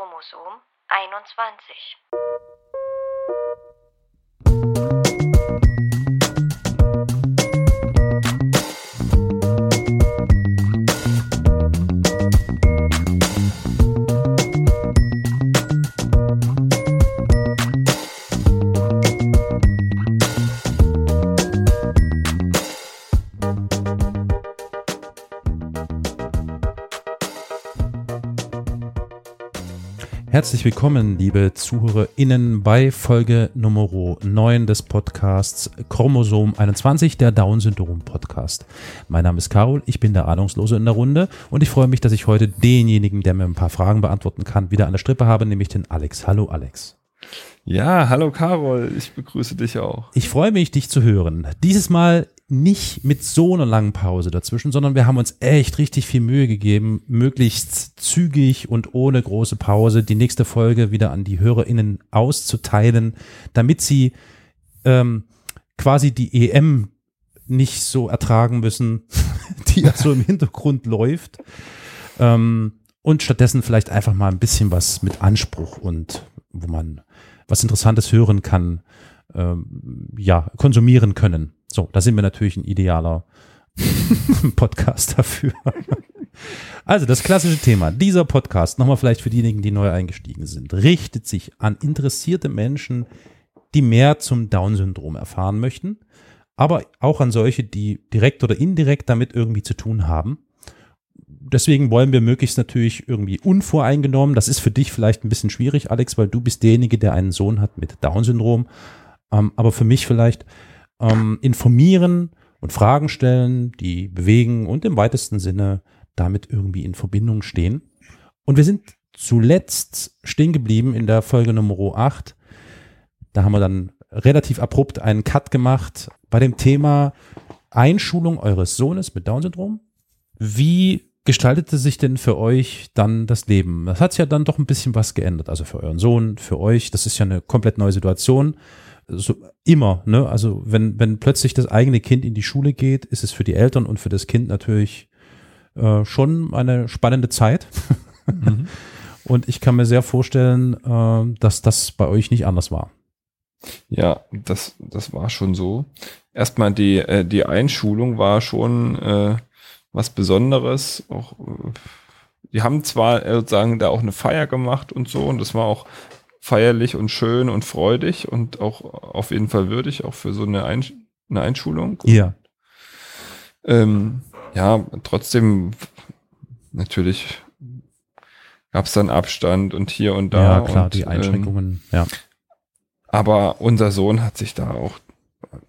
Chromosom 21. Herzlich willkommen, liebe ZuhörerInnen, bei Folge Nummer 9 des Podcasts Chromosom 21, der Down-Syndrom-Podcast. Mein Name ist Carol, ich bin der Ahnungslose in der Runde und ich freue mich, dass ich heute denjenigen, der mir ein paar Fragen beantworten kann, wieder an der Strippe habe, nämlich den Alex. Hallo Alex. Ja, hallo Carol, ich begrüße dich auch. Ich freue mich, dich zu hören. Dieses Mal nicht mit so einer langen Pause dazwischen, sondern wir haben uns echt richtig viel Mühe gegeben, möglichst zügig und ohne große Pause die nächste Folge wieder an die HörerInnen auszuteilen, damit sie ähm, quasi die EM nicht so ertragen müssen, die ja so im Hintergrund läuft. Ähm, und stattdessen vielleicht einfach mal ein bisschen was mit Anspruch und wo man was Interessantes hören kann, ähm, ja, konsumieren können. So, da sind wir natürlich ein idealer Podcast dafür. Also das klassische Thema. Dieser Podcast, nochmal vielleicht für diejenigen, die neu eingestiegen sind, richtet sich an interessierte Menschen, die mehr zum Down-Syndrom erfahren möchten, aber auch an solche, die direkt oder indirekt damit irgendwie zu tun haben. Deswegen wollen wir möglichst natürlich irgendwie unvoreingenommen. Das ist für dich vielleicht ein bisschen schwierig, Alex, weil du bist derjenige, der einen Sohn hat mit Down-Syndrom. Ähm, aber für mich vielleicht ähm, informieren und Fragen stellen, die bewegen und im weitesten Sinne damit irgendwie in Verbindung stehen. Und wir sind zuletzt stehen geblieben in der Folge Nummer 8. Da haben wir dann relativ abrupt einen Cut gemacht bei dem Thema Einschulung eures Sohnes mit Down-Syndrom. Wie gestaltete sich denn für euch dann das Leben? Das hat ja dann doch ein bisschen was geändert. Also für euren Sohn, für euch. Das ist ja eine komplett neue Situation so immer, ne? Also wenn, wenn plötzlich das eigene Kind in die Schule geht, ist es für die Eltern und für das Kind natürlich äh, schon eine spannende Zeit. Mhm. Und ich kann mir sehr vorstellen, äh, dass das bei euch nicht anders war. Ja, das, das war schon so. Erstmal die, äh, die Einschulung war schon äh, was Besonderes. Auch, äh, die haben zwar äh, sozusagen da auch eine Feier gemacht und so, und das war auch feierlich und schön und freudig und auch auf jeden Fall würdig, auch für so eine, Einsch eine Einschulung. Ja. Ähm, ja, trotzdem natürlich gab es dann Abstand und hier und da. Ja, klar, und, die Einschränkungen, ähm, ja. Aber unser Sohn hat sich da auch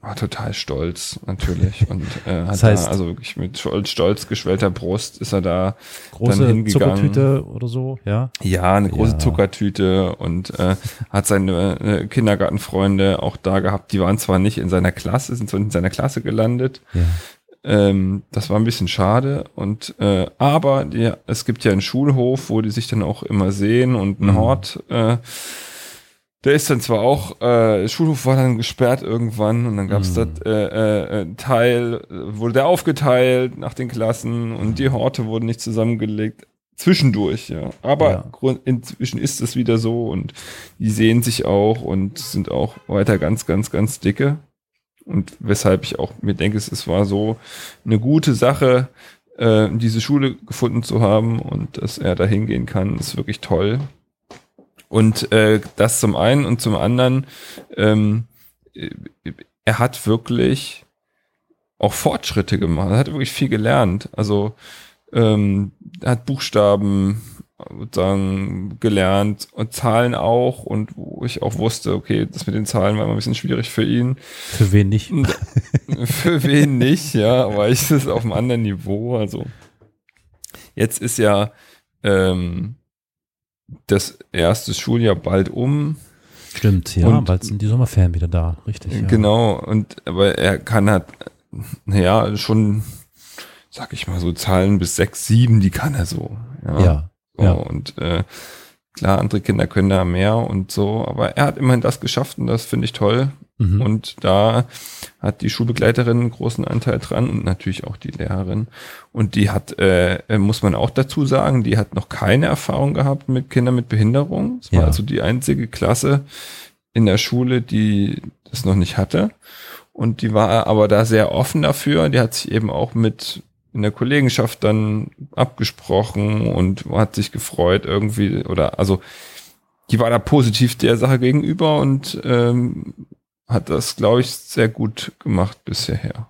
war total stolz natürlich und äh, hat das heißt, da, also wirklich mit stolz, stolz geschwellter Brust ist er da große dann hingegangen. Zuckertüte oder so, ja? Ja, eine große Ja. Zuckertüte und äh, hat seine äh, Kindergartenfreunde auch da gehabt. Die waren zwar nicht in seiner Klasse, sind zwar in seiner Klasse gelandet. Ja. Ähm, das war ein bisschen schade und äh, aber die, es gibt ja einen Schulhof, wo die sich dann auch immer sehen und ein Mhm. Hort. Äh, der ist dann zwar auch, äh, der Schulhof war dann gesperrt irgendwann und dann gab es Mhm. das äh, äh, Teil, äh, wurde der aufgeteilt nach den Klassen und die Horte wurden nicht zusammengelegt. Zwischendurch, ja. Aber Ja. Inzwischen ist es wieder so und die sehen sich auch und sind auch weiter ganz, ganz, ganz dicke. Und weshalb ich auch mir denke, es war so eine gute Sache, äh, diese Schule gefunden zu haben und dass er da hingehen kann, ist wirklich toll. Und äh, das zum einen und zum anderen, ähm, äh, er hat wirklich auch Fortschritte gemacht. Er hat wirklich viel gelernt. Also ähm, er hat Buchstaben sozusagen gelernt und Zahlen auch und wo ich auch wusste, okay, das mit den Zahlen war immer ein bisschen schwierig für ihn. Für wen nicht? Für wen nicht, ja, aber ich ist auf einem anderen Niveau. Also jetzt ist ja ähm, das erste Schuljahr bald um. Stimmt, ja, Und- bald sind die Sommerferien wieder da, richtig. Ja. Genau, und aber er kann halt, naja, schon, sag ich mal, so Zahlen bis sechs, sieben, die kann er so. Ja. Ja, So, ja. Und äh, klar, andere Kinder können da mehr und so, aber er hat immerhin das geschafft und das finde ich toll. Mhm. Und da hat die Schulbegleiterin einen großen Anteil dran und natürlich auch die Lehrerin. Und die hat, äh, muss man auch dazu sagen, die hat noch keine Erfahrung gehabt mit Kindern mit Behinderung. Es war Ja. also die einzige Klasse in der Schule, die das noch nicht hatte. Und die war aber da sehr offen dafür. Die hat sich eben auch mit in der Kollegenschaft dann abgesprochen und hat sich gefreut irgendwie oder also die war da positiv der Sache gegenüber und ähm, hat das, glaube ich, sehr gut gemacht bisher.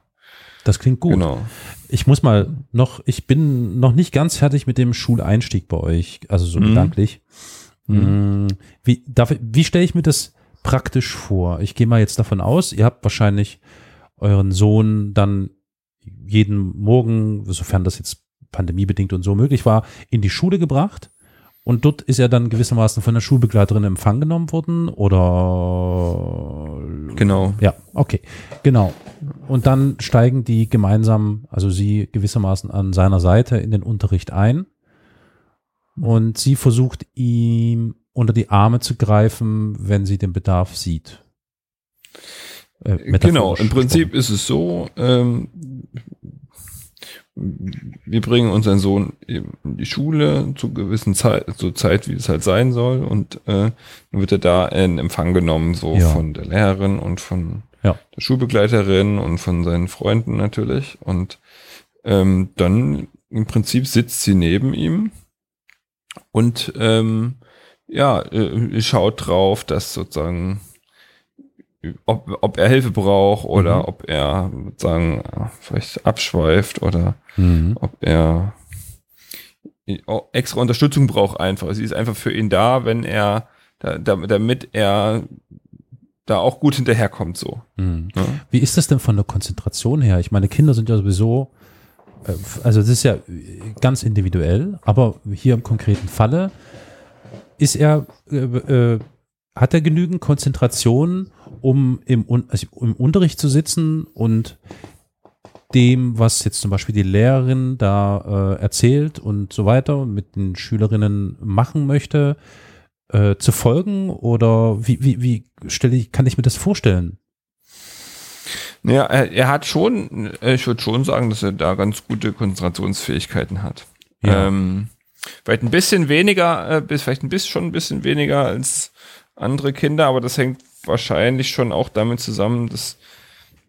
Das klingt gut. Genau. Ich muss mal noch, ich bin noch nicht ganz fertig mit dem Schuleinstieg bei euch, also so Mhm. gedanklich. Mhm. Mm, Wie, darf, wie stelle ich mir das praktisch vor? Ich gehe mal jetzt davon aus, ihr habt wahrscheinlich euren Sohn dann jeden Morgen, sofern das jetzt pandemiebedingt und so möglich war, in die Schule gebracht. Und dort ist er dann gewissermaßen von der Schulbegleiterin in Empfang genommen worden oder Genau. ja, okay, genau. Und dann steigen die gemeinsam, also sie gewissermaßen an seiner Seite in den Unterricht ein. Und sie versucht ihm unter die Arme zu greifen, wenn sie den Bedarf sieht. Äh, Genau, im Prinzip ist es so, ähm, wir bringen unseren Sohn eben in die Schule zu gewissen Zeit, zur Zeit, wie es halt sein soll, und äh, dann wird er da in Empfang genommen, so Ja. von der Lehrerin und von Ja. der Schulbegleiterin und von seinen Freunden natürlich. Und ähm, dann im Prinzip sitzt sie neben ihm und ähm, ja, äh, schaut drauf, dass sozusagen ob, ob er Hilfe braucht oder Mhm. ob er sozusagen äh, vielleicht abschweift oder Mhm. ob er extra Unterstützung braucht einfach. Sie ist einfach für ihn da, wenn er, da, da, damit er da auch gut hinterherkommt so. Mhm. Ne? Wie ist das denn von der Konzentration her? Ich meine, Kinder sind ja sowieso, äh, also das ist ja ganz individuell, aber hier im konkreten Falle ist er, äh, äh, hat er genügend Konzentration, um im, also im Unterricht zu sitzen und dem, was jetzt zum Beispiel die Lehrerin da äh, erzählt und so weiter mit den Schülerinnen machen möchte, äh, zu folgen? Oder wie, wie, wie stelle ich, kann ich mir das vorstellen? Naja, er, er hat schon, ich würde schon sagen, dass er da ganz gute Konzentrationsfähigkeiten hat. Ja. Ähm, vielleicht ein bisschen weniger, äh, bis, vielleicht ein bisschen schon ein bisschen weniger als andere Kinder, aber das hängt wahrscheinlich schon auch damit zusammen, dass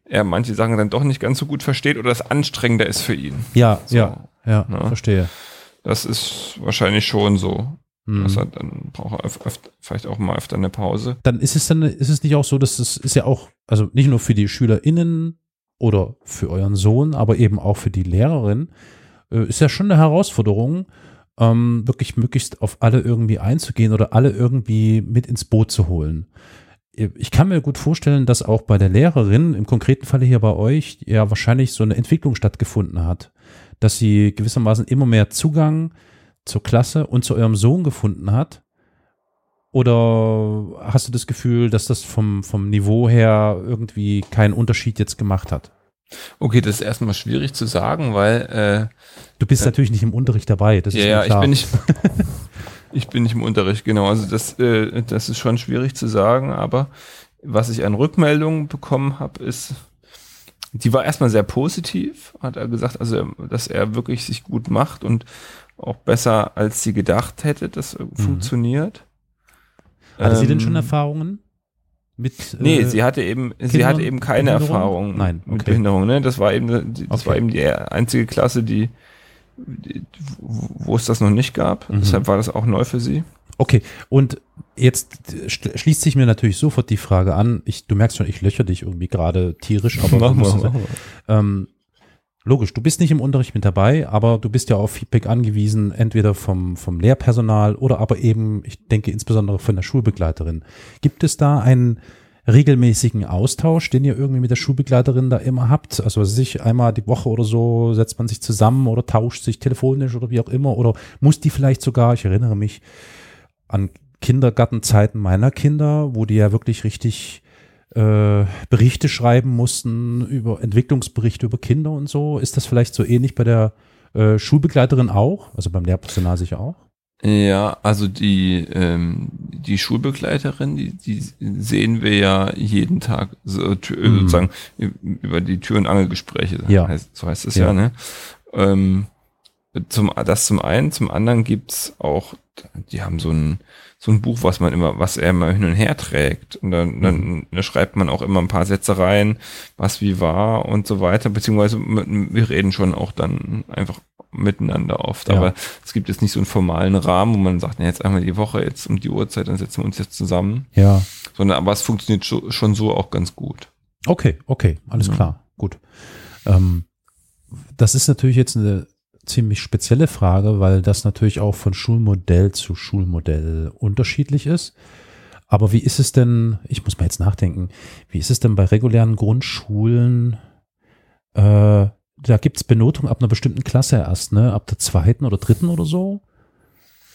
er manche Sachen dann doch nicht ganz so gut versteht oder es anstrengender ist für ihn. Ja, So. ja, ja, Ne? verstehe. Das ist wahrscheinlich schon so. Mhm. Er dann braucht er öf öf vielleicht auch mal öfter eine Pause. Dann ist es dann, ist es nicht auch so, dass es ist ja auch, also nicht nur für die SchülerInnen oder für euren Sohn, aber eben auch für die Lehrerin, äh, ist ja schon eine Herausforderung, ähm, wirklich möglichst auf alle irgendwie einzugehen oder alle irgendwie mit ins Boot zu holen. Ich kann mir gut vorstellen, dass auch bei der Lehrerin, im konkreten Falle hier bei euch, ja wahrscheinlich so eine Entwicklung stattgefunden hat, dass sie gewissermaßen immer mehr Zugang zur Klasse und zu eurem Sohn gefunden hat. Oder hast du das Gefühl, dass das vom, vom Niveau her irgendwie keinen Unterschied jetzt gemacht hat? Okay, das ist erstmal schwierig zu sagen, weil äh, Du bist Ja. natürlich nicht im Unterricht dabei, das ja, ja, ich bin nicht, ich bin nicht im Unterricht, genau. Also das, äh, das ist schon schwierig zu sagen, aber was ich an Rückmeldungen bekommen habe, ist, die war erstmal sehr positiv, hat er gesagt, also dass er wirklich sich gut macht und auch besser als sie gedacht hätte, das funktioniert. Hatte sie denn Ähm, schon Erfahrungen mit? Nee, äh, sie hatte eben, sie Kindern hatte eben keine Behinderung? Erfahrung Nein, mit okay. Behinderung. Ne? Das war eben, die- das Okay. war eben die einzige Klasse, die, die, wo es das noch nicht gab. Mhm. Deshalb war das auch neu für sie. Okay, und jetzt sch- schließt sich mir natürlich sofort die Frage an. Ich, du merkst schon, ich löcher dich irgendwie gerade tierisch, aber Mach mal, mach mal. Ähm, logisch, du bist nicht im Unterricht mit dabei, aber du bist ja auf Feedback angewiesen, entweder vom, vom Lehrpersonal oder aber eben, ich denke insbesondere von der Schulbegleiterin. Gibt es da einen regelmäßigen Austausch, den ihr irgendwie mit der Schulbegleiterin da immer habt? Also was weiß ich, einmal die Woche oder so setzt man sich zusammen oder tauscht sich telefonisch oder wie auch immer oder muss die vielleicht sogar, ich erinnere mich an Kindergartenzeiten meiner Kinder, wo die ja wirklich richtig äh, Berichte schreiben mussten über Entwicklungsberichte über Kinder und so. Ist das vielleicht so ähnlich bei der äh, Schulbegleiterin auch? Also beim Lehrpersonal sicher auch? Ja, also die, ähm, die Schulbegleiterin, die, die sehen wir ja jeden Tag so, Mhm. sozusagen über die Tür- und Angelgespräche. Ja. Heißt, so heißt es Ja. ja, ne? Ähm, zum, das zum einen, zum anderen gibt's auch, die haben so ein, so ein Buch, was man immer, was er immer hin und her trägt. Und dann, dann Mhm. da schreibt man auch immer ein paar Sätze rein, was wie war und so weiter, beziehungsweise wir reden schon auch dann einfach miteinander oft. Ja. Aber es gibt jetzt nicht so einen formalen Rahmen, wo man sagt, na, jetzt einmal die Woche, jetzt um die Uhrzeit, dann setzen wir uns jetzt zusammen. Ja. Sondern aber es funktioniert scho- schon so auch ganz gut. Okay, okay, alles Ja. klar, gut. Ähm, das ist natürlich jetzt eine ziemlich spezielle Frage, weil das natürlich auch von Schulmodell zu Schulmodell unterschiedlich ist. Aber wie ist es denn, ich muss mal jetzt nachdenken, wie ist es denn bei regulären Grundschulen, äh, da gibt's Benotung ab einer bestimmten Klasse erst, ne? Ab der zweiten oder dritten oder so?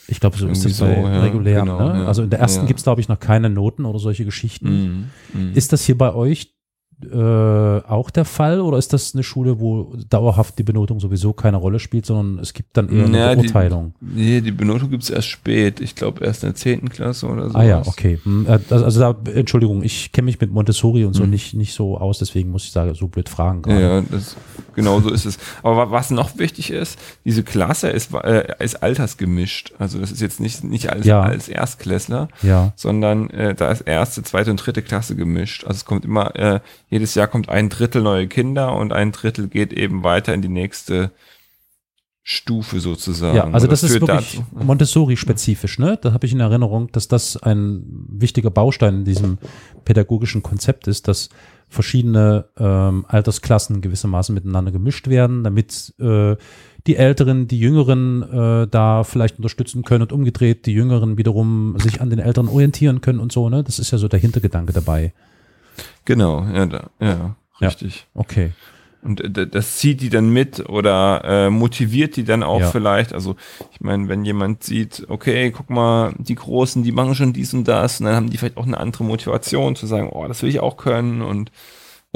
Ich glaube, so ist Irgendwie das bei so, ja, regulären. genau, ne? ja. Also in der ersten Ja. gibt's glaube ich, noch keine Noten oder solche Geschichten. Mhm. Mhm. Ist das hier bei euch äh, auch der Fall oder ist das eine Schule, wo dauerhaft die Benotung sowieso keine Rolle spielt, sondern es gibt dann eher eine Ja, die- Beurteilung? Nee, die Benotung gibt's erst spät. Ich glaube erst in der zehnten Klasse oder so. ah ja, okay. Hm, das- Also da, Entschuldigung, ich kenne mich mit Montessori und so Mhm. nicht, nicht so aus, deswegen muss ich sagen, so blöd fragen gerade. Ja, das, genau so ist es. Aber wa- was noch wichtig ist, diese Klasse ist, äh, ist altersgemischt. Also das ist jetzt nicht, nicht als, Ja. als Erstklässler, Ja, sondern äh, da ist erste, zweite und dritte Klasse gemischt. Also es kommt immer, äh, jedes Jahr kommt ein Drittel neue Kinder und ein Drittel geht eben weiter in die nächste Stufe sozusagen. ja also Und das, ist wirklich Montessori-spezifisch, ne? Da habe ich in Erinnerung, dass das ein wichtiger Baustein in diesem pädagogischen Konzept ist, dass verschiedene ähm, Altersklassen gewissermaßen miteinander gemischt werden, damit äh, die Älteren, die Jüngeren äh, da vielleicht unterstützen können und umgedreht die Jüngeren wiederum sich an den Älteren orientieren können und so, ne? Das ist ja so der Hintergedanke dabei. Genau, ja, da, ja, Ja. richtig. Okay. Und äh, das zieht die dann mit oder äh, motiviert die dann auch Ja. vielleicht. Also ich meine, wenn jemand sieht, okay, guck mal, die Großen, die machen schon dies und das, und dann haben die vielleicht auch eine andere Motivation zu sagen, oh, das will ich auch können und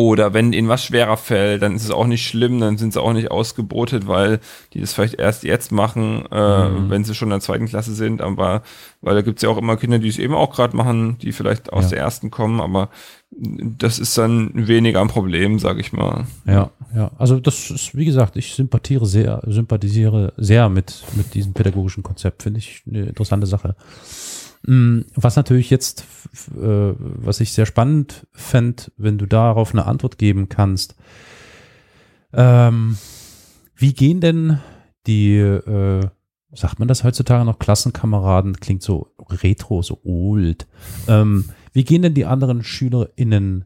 oder wenn ihnen was schwerer fällt, dann ist es auch nicht schlimm, dann sind sie auch nicht ausgebotet, weil die das vielleicht erst jetzt machen, äh, Mhm. wenn sie schon in der zweiten Klasse sind, aber weil da gibt's ja auch immer Kinder, die es eben auch gerade machen, die vielleicht aus Ja. der ersten kommen, aber das ist dann weniger ein Problem, sag ich mal. Ja, ja. Also das ist, wie gesagt, ich sympathiere sehr, sympathisiere sehr mit, mit diesem pädagogischen Konzept. Finde ich eine interessante Sache. Mm, Was natürlich jetzt, äh, was ich sehr spannend fände, wenn du darauf eine Antwort geben kannst. Ähm, wie gehen denn die, äh, sagt man das heutzutage noch, Klassenkameraden, klingt so retro, so old. Ähm, wie gehen denn die anderen SchülerInnen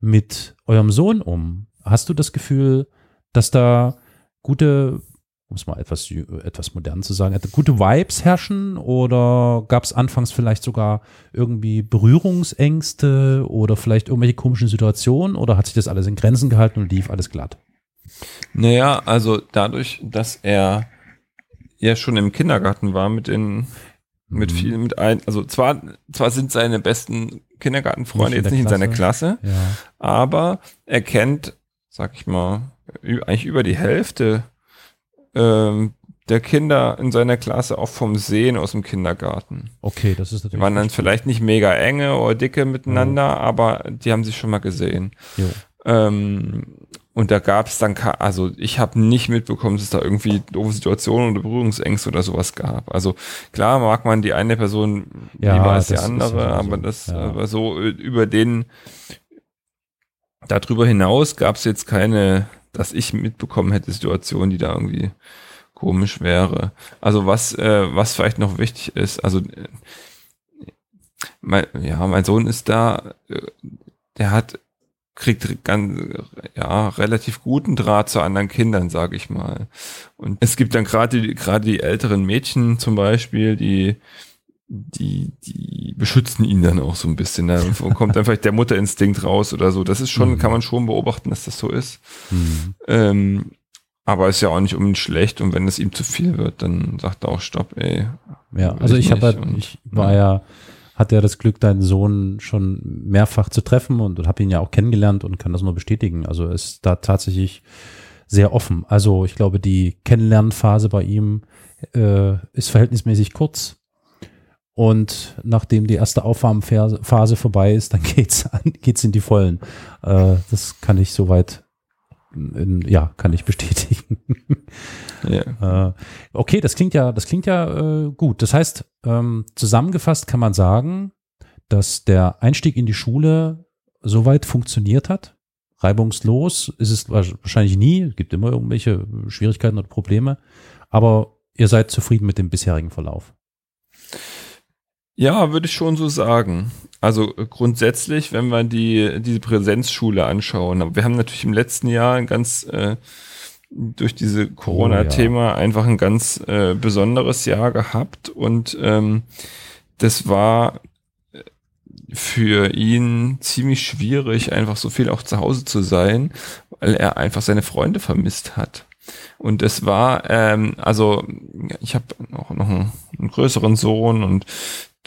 mit eurem Sohn um? Hast du das Gefühl, dass da gute, um es mal etwas, etwas modern zu sagen, gute Vibes herrschen oder gab es anfangs vielleicht sogar irgendwie Berührungsängste oder vielleicht irgendwelche komischen Situationen oder hat sich das alles in Grenzen gehalten und lief alles glatt? Naja, also dadurch, dass er ja schon im Kindergarten war mit den, mit Mhm. vielen, mit ein, also zwar, zwar sind seine besten Kindergartenfreunde Nicht jetzt nicht in seiner Klasse. Klasse, Ja. aber er kennt, sag ich mal, eigentlich über die Hälfte ähm, der Kinder in seiner Klasse auch vom Sehen aus dem Kindergarten. Okay, das ist Die natürlich. waren dann vielleicht nicht mega enge oder dicke miteinander, aber die haben sich schon mal gesehen. Jo. Ähm, und da gab es dann, also ich habe nicht mitbekommen, dass es da irgendwie doofe Situationen oder Berührungsängste oder sowas gab. Also klar mag man die eine Person Ja, lieber als die andere, ja aber so, das ja. aber so äh, über den darüber hinaus gab es jetzt keine, dass ich mitbekommen hätte, Situationen, die da irgendwie komisch wäre. Also was, äh, was vielleicht noch wichtig ist, also äh, mein, ja, mein Sohn ist da, äh, der hat kriegt ganz, ja, relativ guten Draht zu anderen Kindern, sage ich mal. Und es gibt dann gerade gerade die älteren Mädchen zum Beispiel, die, die, die beschützen ihn dann auch so ein bisschen. Da kommt dann vielleicht der Mutterinstinkt raus oder so. Das ist schon, Mhm. kann man schon beobachten, dass das so ist. Mhm. Ähm, aber ist ja auch nicht unbedingt schlecht und wenn es ihm zu viel wird, dann sagt er auch Stopp, ey. Ja, also ich habe nicht halt, und- ich war ja, hatte ja das Glück, deinen Sohn schon mehrfach zu treffen und habe ihn ja auch kennengelernt und kann das nur bestätigen. Also er ist da tatsächlich sehr offen. Also ich glaube, die Kennenlernphase bei ihm äh, ist verhältnismäßig kurz Und nachdem die erste Aufwärmphase vorbei ist, dann geht's an, geht's in die Vollen. Äh, das kann ich soweit, in, ja, kann ich bestätigen. Ja. Äh, okay, das klingt ja, das klingt ja äh, gut. Das heißt, ähm, zusammengefasst kann man sagen, dass der Einstieg in die Schule soweit funktioniert hat. Reibungslos ist es wahrscheinlich nie. Es gibt immer irgendwelche Schwierigkeiten oder Probleme. Aber ihr seid zufrieden mit dem bisherigen Verlauf. Ja, würde ich schon so sagen. Also grundsätzlich, wenn wir die diese Präsenzschule anschauen, wir haben natürlich im letzten Jahr ein ganz äh, durch diese Corona-Thema oh, ja. einfach ein ganz äh, besonderes Jahr gehabt und ähm, das war für ihn ziemlich schwierig, einfach so viel auch zu Hause zu sein, weil er einfach seine Freunde vermisst hat. Und es war, ähm, also ich habe auch noch einen, einen größeren Sohn und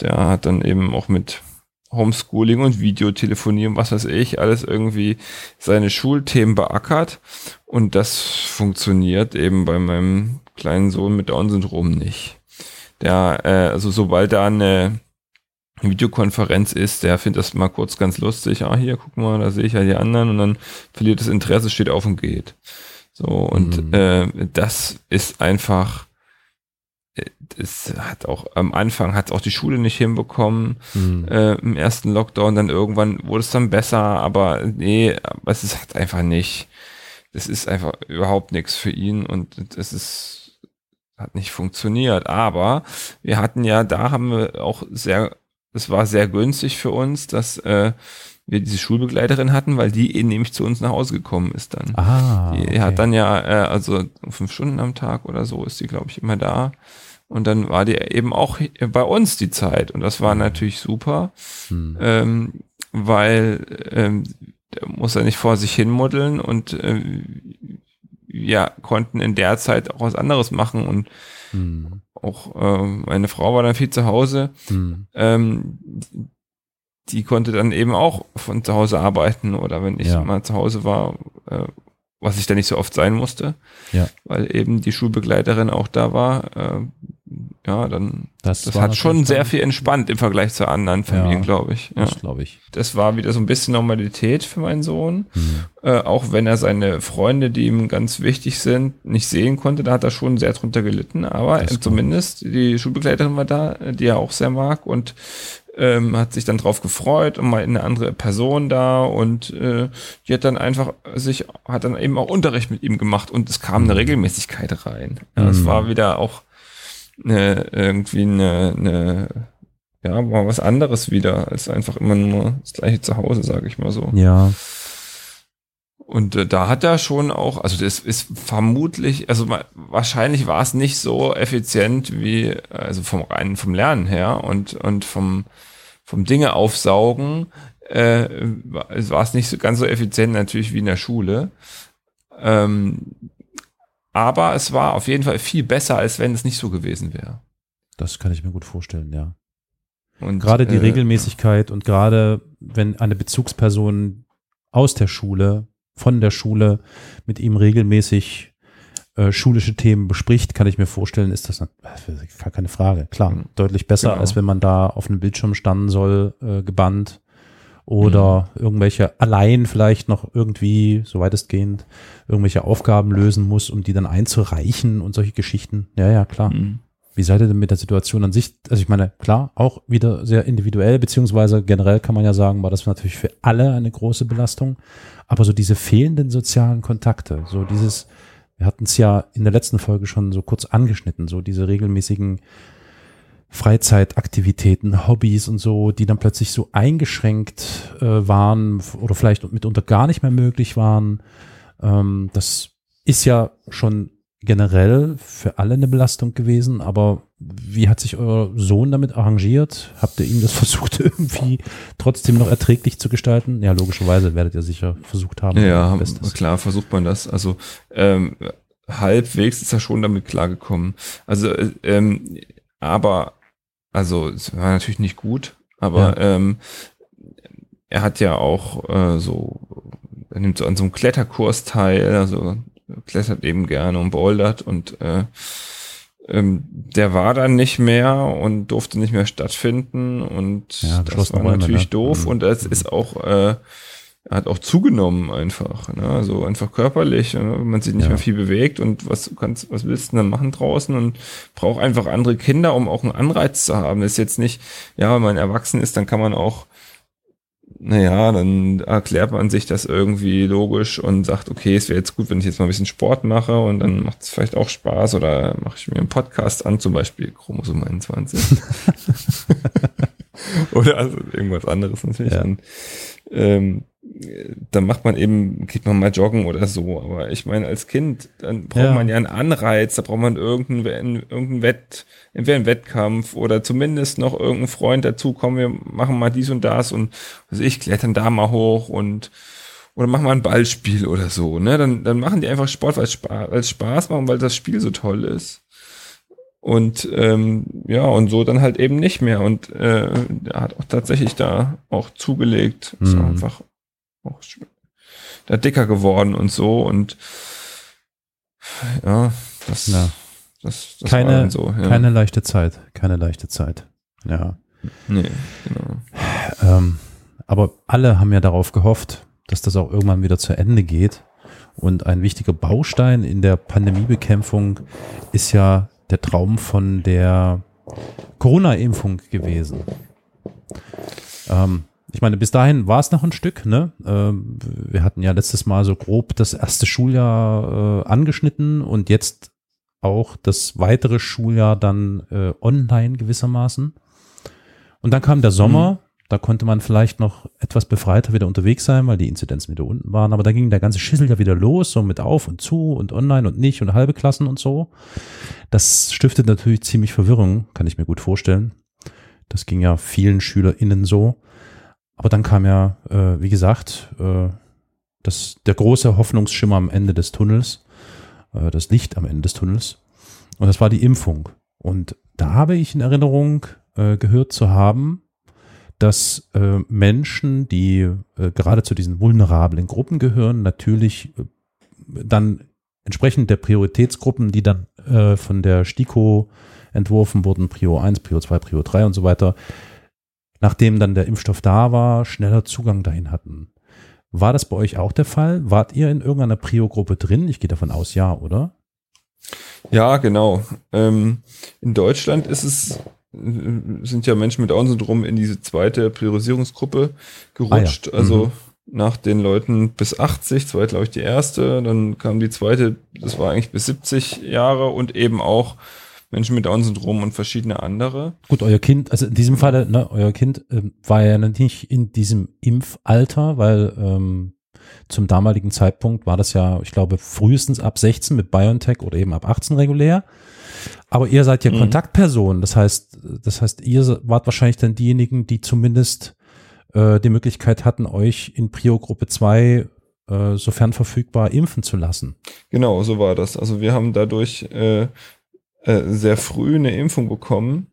der hat dann eben auch mit Homeschooling und Videotelefonie und was weiß ich, alles irgendwie seine Schulthemen beackert. Und das funktioniert eben bei meinem kleinen Sohn mit Down-Syndrom nicht. Der, äh, also sobald da eine Videokonferenz ist, der findet das mal kurz ganz lustig. Ah, hier, guck mal, da sehe ich ja die anderen und dann verliert das Interesse, steht auf und geht. So, und mhm. äh, das ist einfach, es hat auch am Anfang hat auch die Schule nicht hinbekommen mhm. äh, im ersten Lockdown, dann irgendwann wurde es dann besser, aber nee, es ist halt einfach nicht, das ist einfach überhaupt nichts für ihn und es ist hat nicht funktioniert, aber wir hatten ja, da haben wir auch sehr es war sehr günstig für uns, dass äh, wir diese Schulbegleiterin hatten, weil die eben nämlich zu uns nach Hause gekommen ist dann. Ah, die okay. hat dann ja, äh, also fünf Stunden am Tag oder so ist die, glaube ich, immer da. Und dann war die eben auch bei uns die Zeit. Und das war mhm. natürlich super, hm. ähm, weil ähm, muss er nicht vor sich hin muddeln und äh, ja, konnten in der Zeit auch was anderes machen und hm auch äh, meine Frau war dann viel zu Hause. Hm. Ähm, die konnte dann eben auch von zu Hause arbeiten oder wenn ich ja. mal zu Hause war, äh, was ich da nicht so oft sein musste, ja. weil eben die Schulbegleiterin auch da war, äh, ja, dann das, das hat schon sehr viel entspannt im Vergleich zu anderen Familien, ja, glaube ich. Ja. Das glaube ich. Das war wieder so ein bisschen Normalität für meinen Sohn, mhm. äh, auch wenn er seine Freunde, die ihm ganz wichtig sind, nicht sehen konnte, da hat er schon sehr drunter gelitten, aber zumindest die Schulbegleiterin war da, die er auch sehr mag und ähm, hat sich dann drauf gefreut und mal eine andere Person da und äh, die hat dann einfach sich, hat dann eben auch Unterricht mit ihm gemacht und es kam eine mhm. Regelmäßigkeit rein. Ja, mhm. Es war wieder auch eine, irgendwie eine, eine, ja, mal was anderes wieder, als einfach immer nur das gleiche zu Hause, sage ich mal so. Ja. Und äh, da hat er schon auch, also das ist vermutlich, also wahrscheinlich war es nicht so effizient wie, also vom reinen, vom Lernen her und, und vom, vom Dinge aufsaugen, äh, war es nicht so ganz so effizient natürlich wie in der Schule. Ähm, aber es war auf jeden Fall viel besser, als wenn es nicht so gewesen wäre. Das kann ich mir gut vorstellen, ja. Und gerade die äh, Regelmäßigkeit und gerade wenn eine Bezugsperson aus der Schule von der Schule mit ihm regelmäßig äh, schulische Themen bespricht, kann ich mir vorstellen, ist das gar keine Frage. Klar, mhm. deutlich besser, genau. als wenn man da auf einem Bildschirm standen soll, äh, gebannt oder mhm. irgendwelche allein vielleicht noch irgendwie, so weitestgehend, irgendwelche Aufgaben lösen muss, um die dann einzureichen und solche Geschichten. Ja, ja, klar. Mhm. Wie seid ihr denn mit der Situation an sich? Also ich meine, klar, auch wieder sehr individuell, beziehungsweise generell kann man ja sagen, war das natürlich für alle eine große Belastung. Aber so diese fehlenden sozialen Kontakte, so dieses, wir hatten es ja in der letzten Folge schon so kurz angeschnitten, so diese regelmäßigen Freizeitaktivitäten, Hobbys und so, die dann plötzlich so eingeschränkt äh, waren oder vielleicht mitunter gar nicht mehr möglich waren. Ähm, das ist ja schon generell für alle eine Belastung gewesen, aber wie hat sich euer Sohn damit arrangiert? Habt ihr ihm das versucht, irgendwie trotzdem noch erträglich zu gestalten? Ja, logischerweise werdet ihr sicher versucht haben. Ja, klar, versucht man das. Also ähm, halbwegs ist er schon damit klargekommen. Also, äh, ähm, aber, also es war natürlich nicht gut, aber ja. ähm, er hat ja auch äh, so, er nimmt so an so einem Kletterkurs teil, also klettert eben gerne und bouldert und äh, ähm, der war dann nicht mehr und durfte nicht mehr stattfinden und Ja, das war natürlich ne? doof Mhm. und das ist auch äh, hat auch zugenommen einfach, ne? also einfach körperlich, ne? wenn man sich nicht Ja. mehr viel bewegt und was du kannst, was willst du denn dann machen draußen und braucht einfach andere Kinder, um auch einen Anreiz zu haben. Das ist jetzt nicht, ja, wenn man erwachsen ist, dann kann man auch naja, dann erklärt man sich das irgendwie logisch und sagt, okay, es wäre jetzt gut, wenn ich jetzt mal ein bisschen Sport mache und dann macht es vielleicht auch Spaß oder mache ich mir einen Podcast an, zum Beispiel Chromosom 21. oder also irgendwas anderes natürlich. Ja. Dann, ähm, dann macht man eben, geht man mal joggen oder so. Aber ich meine, als Kind, dann braucht Ja. man ja einen Anreiz, da braucht man irgendeinen, irgendeinen Wett, entweder einen Wettkampf oder zumindest noch irgendeinen Freund dazu, komm, wir machen mal dies und das und also ich klettern da mal hoch und oder machen mal ein Ballspiel oder so, ne? Dann, dann machen die einfach Sport, weil es Spaß, weil es Spaß machen, weil das Spiel so toll ist. Und ähm, ja, und so dann halt eben nicht mehr. Und äh, er hat auch tatsächlich da auch zugelegt. Ist Mhm. auch einfach auch da dicker geworden und so. Und ja, das, Ja. das, das war Keine, dann so. Ja. keine leichte Zeit. Keine leichte Zeit. Ja. nee, genau. Ähm, aber alle haben ja darauf gehofft, dass das auch irgendwann wieder zu Ende geht. Und ein wichtiger Baustein in der Pandemiebekämpfung ist ja der Traum von der Corona-Impfung gewesen. Ähm, ich meine, bis dahin war es noch ein Stück. Ne? Ähm, wir hatten ja letztes Mal so grob das erste Schuljahr äh, angeschnitten und jetzt auch das weitere Schuljahr dann äh, online gewissermaßen. Und dann kam der Sommer, da konnte man vielleicht noch etwas befreiter wieder unterwegs sein, weil die Inzidenzen wieder unten waren. Aber da ging der ganze Schissel ja wieder los, so mit auf und zu und online und nicht und halbe Klassen und so. Das stiftet natürlich ziemlich Verwirrung, kann ich mir gut vorstellen. Das ging ja vielen SchülerInnen so. Aber dann kam ja, äh, wie gesagt, äh, das, der große Hoffnungsschimmer am Ende des Tunnels, äh, das Licht am Ende des Tunnels. Und das war die Impfung. Und da habe ich in Erinnerung äh, gehört zu haben, dass äh, Menschen, die äh, gerade zu diesen vulnerablen Gruppen gehören, natürlich äh, dann entsprechend der Prioritätsgruppen, die dann äh, von der STIKO entworfen wurden, Prio 1, Prio 2, Prio 3 und so weiter, nachdem dann der Impfstoff da war, schneller Zugang dahin hatten. War das bei euch auch der Fall? Wart ihr in irgendeiner Prio-Gruppe drin? Ich gehe davon aus, ja, oder? Ja, genau. Ähm, in Deutschland ist es, sind ja Menschen mit Down-Syndrom in diese zweite Priorisierungsgruppe gerutscht. Ah ja. Also Mhm. nach den Leuten bis 80, das war glaube ich die erste, dann kam die zweite, das war eigentlich bis 70 Jahre und eben auch Menschen mit Down-Syndrom und verschiedene andere. Gut, euer Kind, also in diesem Falle, ne, euer Kind ähm, war ja nicht in diesem Impfalter, weil ähm, zum damaligen Zeitpunkt war das ja, ich glaube, frühestens ab 16 mit BioNTech oder eben ab 18 regulär. Aber ihr seid ja Mhm. Kontaktpersonen, das heißt, das heißt, ihr wart wahrscheinlich dann diejenigen, die zumindest äh, die Möglichkeit hatten, euch in Prio-Gruppe 2 äh, sofern verfügbar impfen zu lassen. Genau, so war das. Also wir haben dadurch äh, äh, sehr früh eine Impfung bekommen,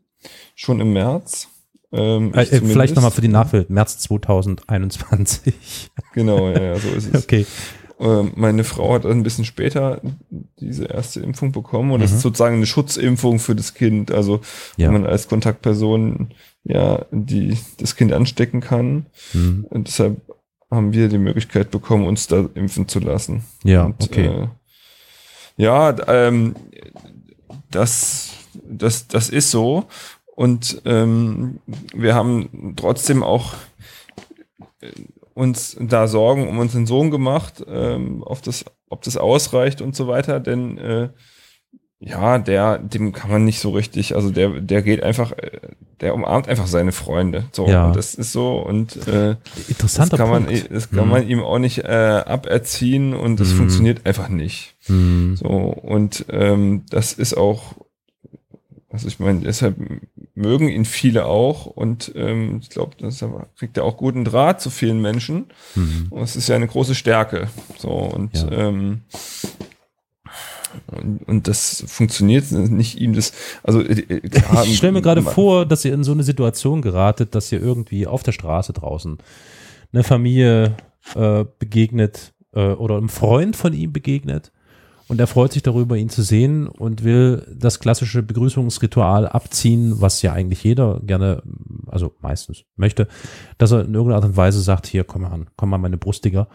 schon im März. Ähm, Äh, äh, vielleicht nochmal für die Nachwelt, März 2021. Genau, ja, ja, so ist es. okay. Ähm, meine Frau hat ein bisschen später diese erste Impfung bekommen und das Mhm. ist sozusagen eine Schutzimpfung für das Kind. Also Ja. wenn man als Kontaktperson ja die das Kind anstecken kann. Mhm. Und deshalb haben wir die Möglichkeit bekommen, uns da impfen zu lassen. Ja, Und, okay. Äh, ja, ähm, das, das, das ist so. Und ähm, wir haben trotzdem auch äh, uns da Sorgen um unseren Sohn gemacht, ähm, auf das, ob das ausreicht und so weiter, denn äh, ja, der, dem kann man nicht so richtig, also der, der geht einfach, äh, der umarmt einfach seine Freunde. So, Ja. und das ist so und äh, das Interessanter kann man, Punkt. das kann Mhm. man ihm auch nicht äh, aberziehen und das Mhm. funktioniert einfach nicht. Mhm. So, und ähm, das ist auch, also ich meine, deshalb mögen ihn viele auch und ähm, ich glaube, das kriegt er auch guten Draht zu vielen Menschen. Mhm. Und es ist ja eine große Stärke. So, und, Ja. ähm, und, und das funktioniert nicht ihm das, also äh, äh, klar, Ich stelle mir gerade vor, dass ihr in so eine Situation geratet, dass ihr irgendwie auf der Straße draußen eine Familie äh, begegnet äh, oder einem Freund von ihm begegnet Und er freut sich darüber, ihn zu sehen und will das klassische Begrüßungsritual abziehen, was ja eigentlich jeder gerne, also meistens möchte, dass er in irgendeiner Art und Weise sagt, hier, komm mal an, komm mal meine Brustiger.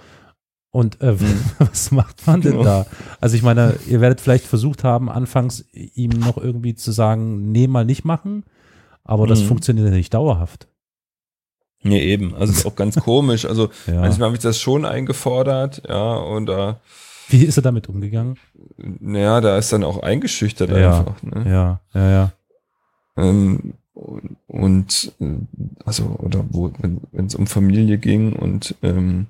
Und äh, was macht man denn Genau. da? Also ich meine, ihr werdet vielleicht versucht haben, anfangs ihm noch irgendwie zu sagen, nee, mal nicht machen, aber das Mhm. funktioniert ja nicht dauerhaft. Nee, eben. Also ist auch ganz komisch. Also Ja. manchmal habe ich das schon eingefordert, ja, und da, Wie ist er damit umgegangen? naja, da ist dann auch eingeschüchtert Ja. einfach. Ne? Ja, ja, ja. Ähm, und, und äh, also, oder wo, wenn es um Familie ging und ähm,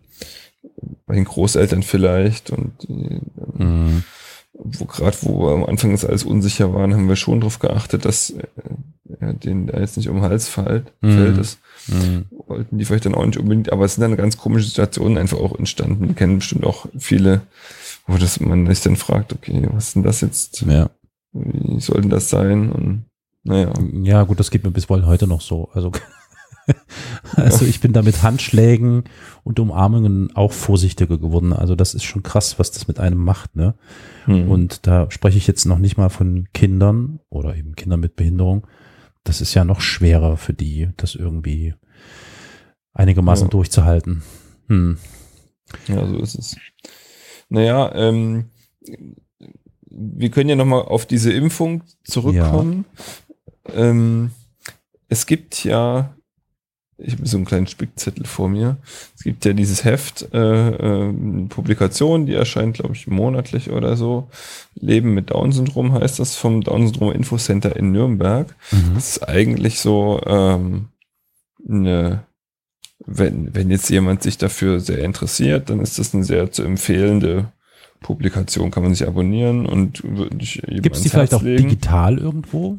bei den Großeltern vielleicht und die, Mhm. wo gerade wo am Anfang das alles unsicher waren, haben wir schon darauf geachtet, dass äh, er den da jetzt nicht um den Hals fällt. Mhm. Das Mhm. wollten die vielleicht dann auch nicht unbedingt, aber es sind dann ganz komische Situationen einfach auch entstanden. Wir kennen bestimmt auch viele, wo das man sich dann fragt, okay, was ist denn das jetzt? Ja. Wie soll denn das sein? Und naja. Ja, gut, das geht mir bis heute noch so. Also, also ich bin da mit Handschlägen und Umarmungen auch vorsichtiger geworden. Also das ist schon krass, was das mit einem macht, ne? Hm. Und da spreche ich jetzt noch nicht mal von Kindern oder eben Kindern mit Behinderung. Das ist ja noch schwerer für die, das irgendwie einigermaßen Ja. durchzuhalten. Hm. Ja, so ist es. Naja, ähm, wir können ja nochmal auf diese Impfung zurückkommen. Ähm, es gibt ja, ich habe so einen kleinen Spickzettel vor mir. Es gibt ja dieses Heft, äh, äh, Publikation, die erscheint, glaube ich, monatlich oder so. Leben mit Down-Syndrom heißt das vom Down-Syndrom-Infocenter in Nürnberg. Mhm. Das ist eigentlich so ähm, eine, wenn, wenn jetzt jemand sich dafür sehr interessiert, dann ist das eine sehr zu empfehlende Publikation, kann man sich abonnieren und würde ich Gibt es die vielleicht Herz auch legen. digital irgendwo?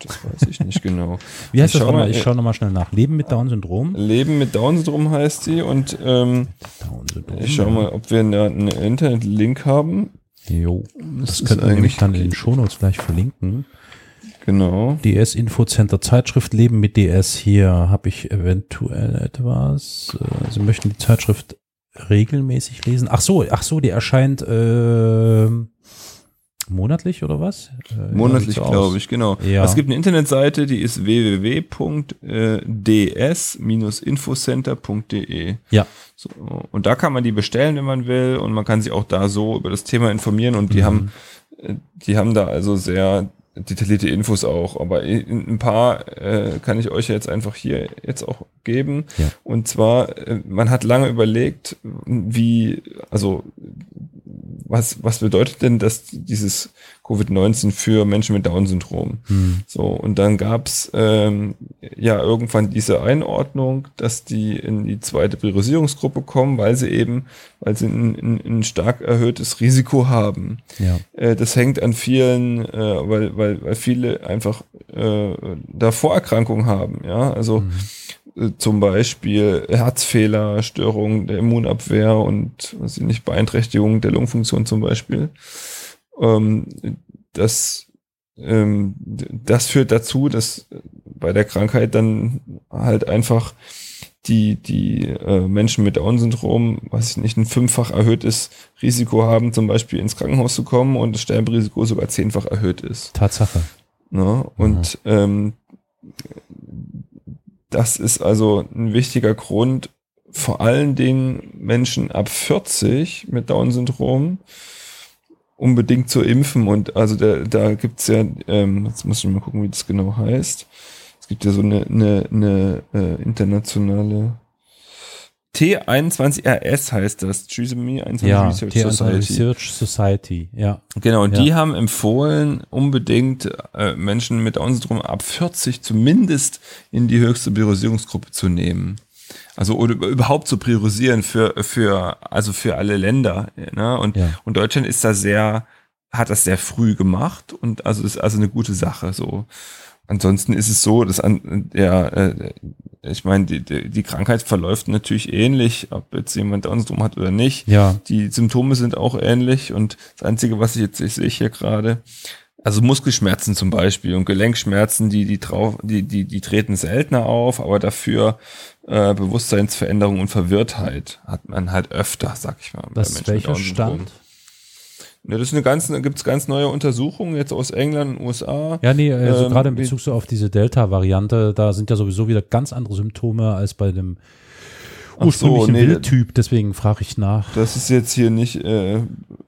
Das weiß ich nicht genau. Wie heißt Ich das nochmal? mal, Ich äh, schaue nochmal schnell nach. Leben mit Down-Syndrom? Leben mit Down-Syndrom heißt sie und ähm, ich schau mal, ob wir einen, Internet-Link haben. Jo, Das das könnten wir nämlich dann in den. Shownotes gleich verlinken. Genau. DS Infocenter Zeitschrift Leben mit DS. Hier habe ich eventuell etwas. Äh, Sie möchten die Zeitschrift regelmäßig lesen? Ach so, ach so, die erscheint äh, monatlich oder was? Äh, Monatlich, glaube ich, genau. Ja. Es gibt eine Internetseite, die ist www.ds-infocenter.de. Ja. So, und da kann man die bestellen, wenn man will, und man kann sich auch da so über das Thema informieren. Und die Mhm. haben, äh, die haben da also sehr detaillierte Infos auch. Aber in- ein paar äh, kann ich euch jetzt einfach hier jetzt auch geben. Ja. Und zwar, äh, man hat lange überlegt, wie, also was, was bedeutet denn das, dieses Covid-19 für Menschen mit Down-Syndrom? Hm. So, und dann gab's ähm, ja irgendwann diese Einordnung, dass die in die zweite Priorisierungsgruppe kommen, weil sie eben, weil sie ein, ein, ein stark erhöhtes Risiko haben. Ja. Äh, das hängt an vielen, äh, weil, weil, weil viele einfach äh, da Vorerkrankungen haben, ja. Also äh, zum Beispiel Herzfehler, Störungen der Immunabwehr und was ich nicht, Beeinträchtigung der Lungenfunktion zum Beispiel. Ähm, das, ähm, das führt dazu, dass bei der Krankheit dann halt einfach die, die äh, Menschen mit Down-Syndrom, weiß ich nicht, ein fünffach erhöhtes Risiko haben, zum Beispiel ins Krankenhaus zu kommen und das Sterberisiko sogar zehnfach erhöht ist. Tatsache. Ne? Und ähm, das ist also ein wichtiger Grund, vor allen Dingen Menschen ab 40 mit Down-Syndrom unbedingt zu impfen. Und also da, da gibt's ja, ähm, jetzt muss ich mal gucken, wie das genau heißt. Es gibt ja so eine, eine, eine äh, internationale T21RS heißt das, Trisomie 21 Ja, Research T1 Society. Research Society. Ja. Genau, und Ja. die haben empfohlen, unbedingt äh, Menschen mit Down-Syndrom ab 40 zumindest in die höchste Priorisierungsgruppe zu nehmen. Also oder überhaupt zu priorisieren für, für, also für alle Länder. Ne? Und, Ja. und Deutschland ist da sehr, hat das sehr früh gemacht und also ist also eine gute Sache so. Ansonsten ist es so, dass an, ja, äh, ich meine, die, die, die Krankheit verläuft natürlich ähnlich, ob jetzt jemand Down-Syndrom hat oder nicht. Ja. Die Symptome sind auch ähnlich und das Einzige, was ich jetzt, ich sehe hier gerade, also Muskelschmerzen zum Beispiel und Gelenkschmerzen, die, die, trau, die, die, die treten seltener auf, aber dafür äh, Bewusstseinsveränderung und Verwirrtheit hat man halt öfter, sag ich mal. bei Das mit welcher. Stand? Ja, das ist eine ganz, da gibt's ganz neue Untersuchungen jetzt aus England, USA. Ja, nee, also Ähm, gerade in Bezug so auf diese Delta-Variante, da sind ja sowieso wieder ganz andere Symptome als bei dem Ach so, ursprünglichen nee, Wildtyp, deswegen frage ich nach. Das ist jetzt hier nicht äh,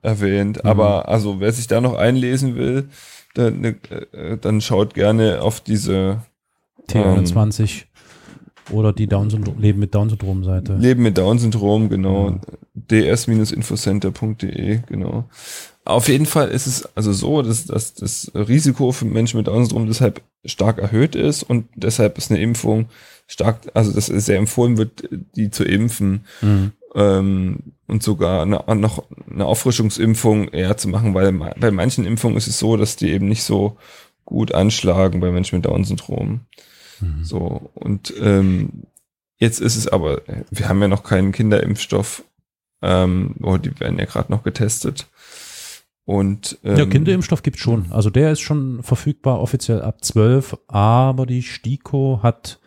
erwähnt, aber also wer sich da noch einlesen will, dann, äh, dann schaut gerne auf diese T21 oder die Down Leben mit Down-Syndrom-Seite. Leben mit Down-Syndrom, genau. ds-infocenter.de, genau. Auf jeden Fall ist es also so, dass, dass das Risiko für Menschen mit Down-Syndrom deshalb stark erhöht ist und deshalb ist eine Impfung stark, also dass es sehr empfohlen wird, die zu impfen Mhm. ähm, und sogar eine, noch eine Auffrischungsimpfung eher zu machen, weil bei manchen Impfungen ist es so, dass die eben nicht so gut anschlagen bei Menschen mit Down-Syndrom. Mhm. So, und ähm, jetzt ist es aber, wir haben ja noch keinen Kinderimpfstoff, ähm, oh, die werden ja gerade noch getestet. Und ähm, Ja, Kinderimpfstoff gibt schon. Also der ist schon verfügbar offiziell ab 12, aber die STIKO hat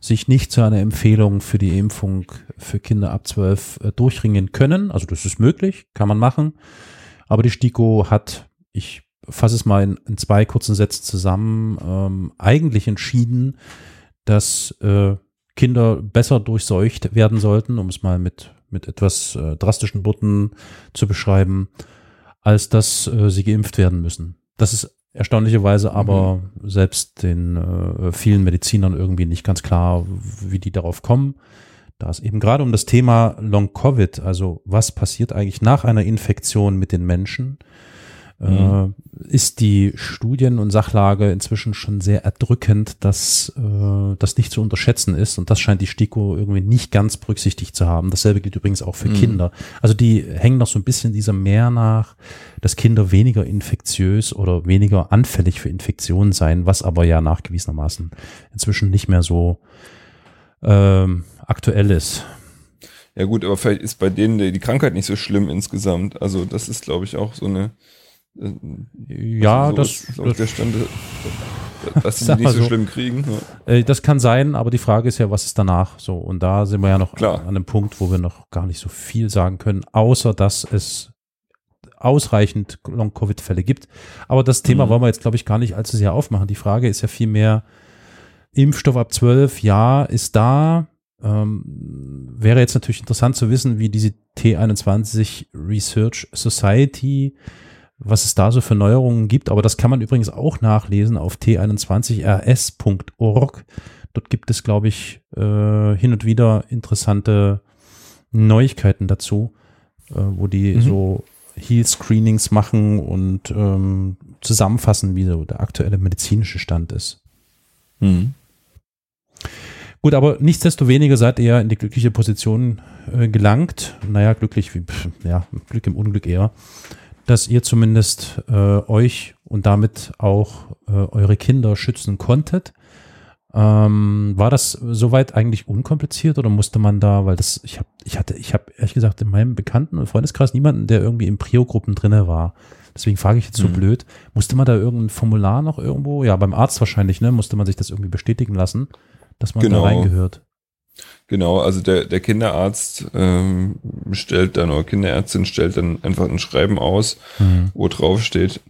sich nicht zu einer Empfehlung für die Impfung für Kinder ab 12 äh, durchringen können. Also das ist möglich, kann man machen. Aber die STIKO hat, ich fasse es mal in, in zwei kurzen Sätzen zusammen, ähm, eigentlich entschieden, dass äh, Kinder besser durchseucht werden sollten, um es mal mit, mit etwas äh, drastischen Worten zu beschreiben, als dass äh, sie geimpft werden müssen. Das ist erstaunlicherweise aber selbst den äh, vielen Medizinern irgendwie nicht ganz klar, wie die darauf kommen. Da es eben gerade um das Thema Long Covid, also was passiert eigentlich nach einer Infektion mit den Menschen, äh, ist die Studien- und Sachlage inzwischen schon sehr erdrückend, dass äh, das nicht zu unterschätzen ist. Und das scheint die STIKO irgendwie nicht ganz berücksichtigt zu haben. Dasselbe gilt übrigens auch für Mhm. Kinder. Also die hängen noch so ein bisschen dieser Mehr nach, dass Kinder weniger infektiös oder weniger anfällig für Infektionen seien, was aber ja nachgewiesenermaßen inzwischen nicht mehr so ähm, aktuell ist. Ja gut, aber vielleicht ist bei denen die Krankheit nicht so schlimm insgesamt. Also das ist, glaube ich, auch so eine Ja, so das, das der Stand, dass sie nicht so so. schlimm kriegen. Ja. Äh, Das kann sein, aber die Frage ist ja, was ist danach so? Und da sind wir ja noch Klar. an einem Punkt, wo wir noch gar nicht so viel sagen können, außer dass es ausreichend Long-Covid-Fälle gibt. Aber das Thema Mhm. wollen wir jetzt, glaube ich, gar nicht allzu sehr aufmachen. Die Frage ist ja vielmehr, Impfstoff ab 12, ja, ist da. Ähm, wäre jetzt natürlich interessant zu wissen, wie diese T21 Research Society, was es da so für Neuerungen gibt. Aber das kann man übrigens auch nachlesen auf t21rs.org. Dort gibt es, glaube ich, äh, hin und wieder interessante Neuigkeiten dazu, äh, wo die Mhm. so Heal-Screenings machen und ähm, zusammenfassen, wie so der aktuelle medizinische Stand ist. Mhm. Gut, aber nichtsdestoweniger seid ihr in die glückliche Position äh, gelangt. Naja, glücklich, wie, pf, ja, Glück im Unglück eher, dass ihr zumindest äh, euch und damit auch äh, eure Kinder schützen konntet. Ähm, war das soweit eigentlich unkompliziert oder musste man da, weil das, ich habe, ich hatte, ich habe ehrlich gesagt in meinem Bekannten- und Freundeskreis niemanden, der irgendwie in Prio-Gruppen drinne war. Deswegen frage ich jetzt so Mhm. blöd. Musste man da irgendein Formular noch irgendwo? Ja, beim Arzt wahrscheinlich, ne? Musste man sich das irgendwie bestätigen lassen, dass man Genau. da reingehört. Genau, also der, der Kinderarzt ähm, stellt dann, oder Kinderärztin stellt dann einfach ein Schreiben aus, Mhm. wo drauf steht,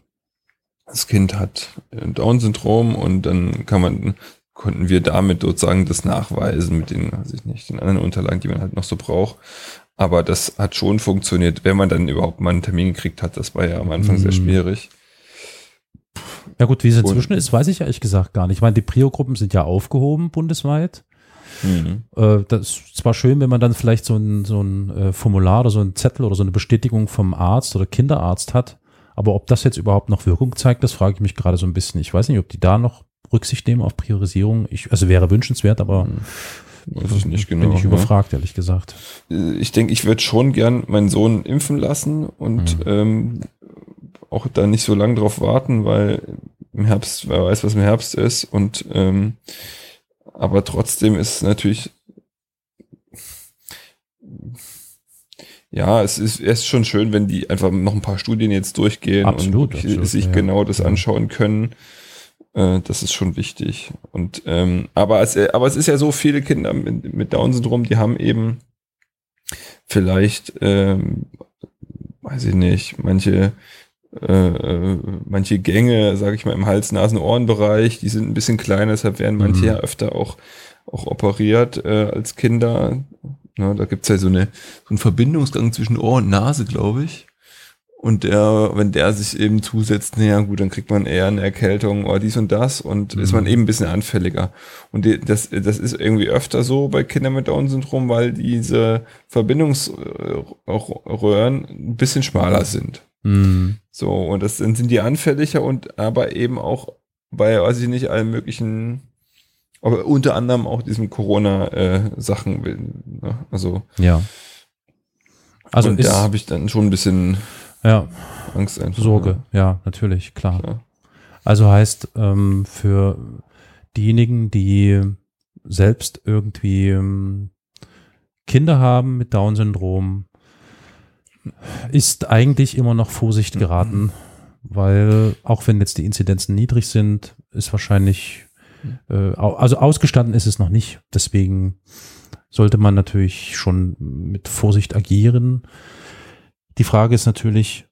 das Kind hat äh, Down-Syndrom und dann kann man, konnten wir damit sozusagen das nachweisen mit den, weiß ich nicht, den anderen Unterlagen, die man halt noch so braucht. Aber das hat schon funktioniert, wenn man dann überhaupt mal einen Termin gekriegt hat. Das war ja am Anfang sehr Mhm. schwierig. Ja gut, wie es Und- inzwischen ist, weiß ich ehrlich gesagt gar nicht. Ich meine, die Prio-Gruppen sind ja aufgehoben bundesweit. Mhm. Äh, das ist zwar schön, wenn man dann vielleicht so ein, so ein äh, Formular oder so ein Zettel oder so eine Bestätigung vom Arzt oder Kinderarzt hat, aber ob das jetzt überhaupt noch Wirkung zeigt, das frage ich mich gerade so ein bisschen. Ich weiß nicht, ob die da noch Rücksicht nehmen auf Priorisierung. Ich, also wäre wünschenswert, aber Weiß ich nicht genau. bin ich ja. überfragt, ehrlich gesagt. Äh, ich denke, ich würde schon gern meinen Sohn impfen lassen und Mhm. ähm, auch da nicht so lange drauf warten, weil im Herbst, wer weiß, was im Herbst ist und ähm, aber trotzdem ist es natürlich ja, es ist, es ist schon schön, wenn die einfach noch ein paar Studien jetzt durchgehen Absolut, und absolut, sich ja. genau das anschauen können. Äh, das ist schon wichtig. Und ähm, aber es, aber es ist ja so viele Kinder mit, mit Down-Syndrom, die haben eben vielleicht ähm, weiß ich nicht, manche äh, manche Gänge, sage ich mal, im Hals-Nasen-Ohren-Bereich, die sind ein bisschen kleiner, deshalb werden manche Mhm. ja öfter auch, auch operiert äh, als Kinder. Ja, da gibt's ja so, eine, so einen Verbindungsgang zwischen Ohr und Nase, glaube ich. Und der, wenn der sich eben zusetzt, naja gut, dann kriegt man eher eine Erkältung oder dies und das und ist man eben ein bisschen anfälliger. Und die, das, das ist irgendwie öfter so bei Kindern mit Down-Syndrom, weil diese Verbindungsröhren ein bisschen schmaler sind. Hm. So, und das dann sind die anfälliger und aber eben auch bei, weiß ich nicht, allen möglichen, aber unter anderem auch diesen Corona-Sachen. ne? also, Ja. Also und ist, da habe ich dann schon ein bisschen ja, Angst einfach. Sorge, ja, natürlich, klar. Ja. Also heißt, ähm, für diejenigen, die selbst irgendwie ähm, Kinder haben mit Down-Syndrom, ist eigentlich immer noch Vorsicht Mhm. geraten, weil auch wenn jetzt die Inzidenzen niedrig sind, ist wahrscheinlich, äh, au- also ausgestanden ist es noch nicht. Deswegen sollte man natürlich schon mit Vorsicht agieren. Die Frage ist natürlich,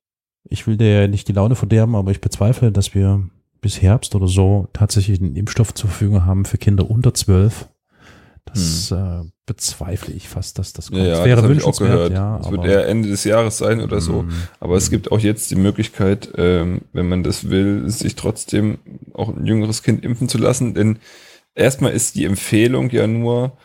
ich will dir ja nicht die Laune verderben, aber ich bezweifle, dass wir bis Herbst oder so tatsächlich einen Impfstoff zur Verfügung haben für Kinder unter zwölf. Das äh, bezweifle ich fast, dass das kommt. Hm. Ja, ja, wäre das ich auch wünschenswert, ja. Es wird eher Ende des Jahres sein oder so. Mm. Aber es gibt auch jetzt die Möglichkeit, ähm, wenn man das will, sich trotzdem auch ein jüngeres Kind impfen zu lassen. Denn erstmal ist die Empfehlung ja nur,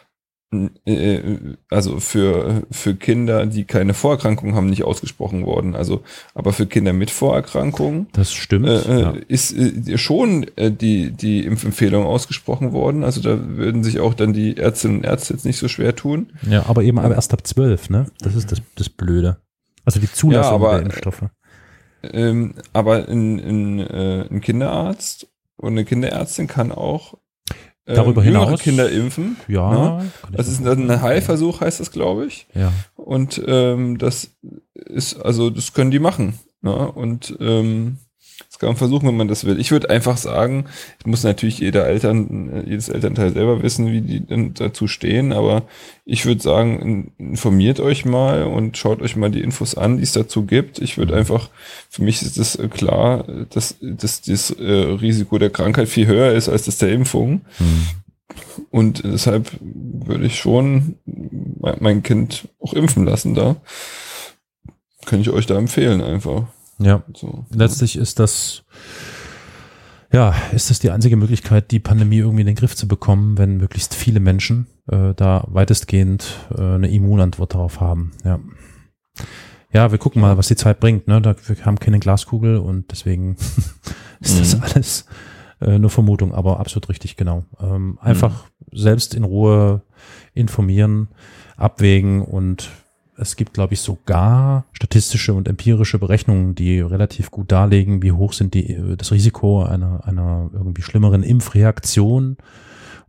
also für, für Kinder, die keine Vorerkrankung haben, nicht ausgesprochen worden. Also, aber für Kinder mit Vorerkrankungen Das stimmt. äh, äh, ja. ist äh, schon äh, die, die Impfempfehlung ausgesprochen worden. Also da würden sich auch dann die Ärztinnen und Ärzte jetzt nicht so schwer tun. ja, aber eben aber erst ab zwölf, ne? Das ist das, das Blöde. Also die Zulassung aber, der Impfstoffe. Ähm, aber ein, ein, äh, ein Kinderarzt und eine Kinderärztin kann auch äh, Darüber jüngere hinaus- Kinder impfen. Ja, ne? Das ist ein ein Heilversuch, heißt das, glaube ich. Ja. Und ähm, das ist, also das können die machen. Ne? Und ähm, das kann man versuchen, wenn man das will. Ich würde einfach sagen, es muss natürlich jeder Eltern, äh, jedes Elternteil selber wissen, wie die dazu stehen, aber ich würde sagen, in- informiert euch mal und schaut euch mal die Infos an, die es dazu gibt. Ich würde einfach, für mich ist es äh, klar, dass, dass das äh, Risiko der Krankheit viel höher ist als das der Impfung. Hm. Und deshalb würde ich schon mein mein Kind auch impfen lassen da. Kann ich euch da empfehlen einfach. Ja. So. Letztlich ist das, ja, ist das die einzige Möglichkeit, die Pandemie irgendwie in den Griff zu bekommen, wenn möglichst viele Menschen äh, da weitestgehend äh, eine Immunantwort darauf haben. Ja. Ja, wir gucken mal, was die Zeit bringt. Ne? Da, wir haben keine Glaskugel und deswegen ist das Mhm. alles äh, nur Vermutung, aber absolut richtig, genau. Ähm, einfach selbst in Ruhe informieren, abwägen und es gibt, glaube ich, sogar statistische und empirische Berechnungen, die relativ gut darlegen, wie hoch sind die, äh, das Risiko einer, einer irgendwie schlimmeren Impfreaktion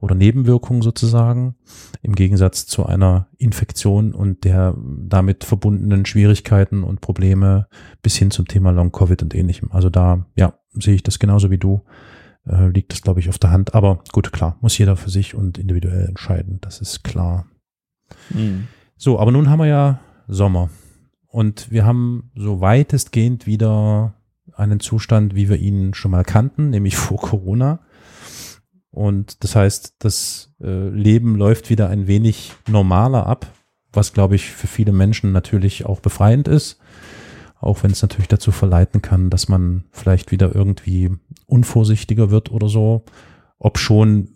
oder Nebenwirkung sozusagen, im Gegensatz zu einer Infektion und der damit verbundenen Schwierigkeiten und Probleme bis hin zum Thema Long-Covid und ähnlichem. Also da, ja, sehe ich das genauso wie du. Äh, liegt das, glaube ich, auf der Hand. Aber gut, klar, muss jeder für sich und individuell entscheiden. Das ist klar. Mhm. So, aber nun haben wir ja Sommer und wir haben so weitestgehend wieder einen Zustand, wie wir ihn schon mal kannten, nämlich vor Corona. Und das heißt, das äh, Leben läuft wieder ein wenig normaler ab, was, glaube ich, für viele Menschen natürlich auch befreiend ist. Auch wenn es natürlich dazu verleiten kann, dass man vielleicht wieder irgendwie unvorsichtiger wird oder so. Ob schon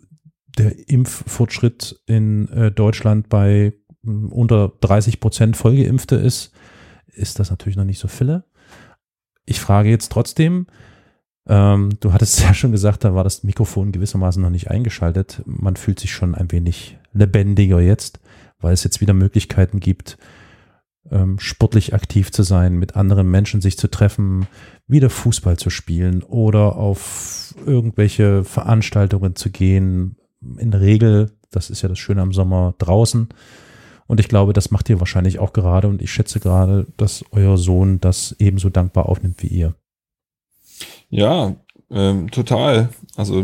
der Impffortschritt in äh, Deutschland bei unter 30 Prozent Vollgeimpfte ist, ist das natürlich noch nicht so viele. Ich frage jetzt trotzdem, ähm, du hattest ja schon gesagt, da war das Mikrofon gewissermaßen noch nicht eingeschaltet. Man fühlt sich schon ein wenig lebendiger jetzt, weil es jetzt wieder Möglichkeiten gibt, ähm, sportlich aktiv zu sein, mit anderen Menschen sich zu treffen, wieder Fußball zu spielen oder auf irgendwelche Veranstaltungen zu gehen. In der Regel, das ist ja das Schöne am Sommer, draußen. Und ich glaube, das macht ihr wahrscheinlich auch gerade und ich schätze gerade, dass euer Sohn das ebenso dankbar aufnimmt wie ihr. Ja, ähm, total. Also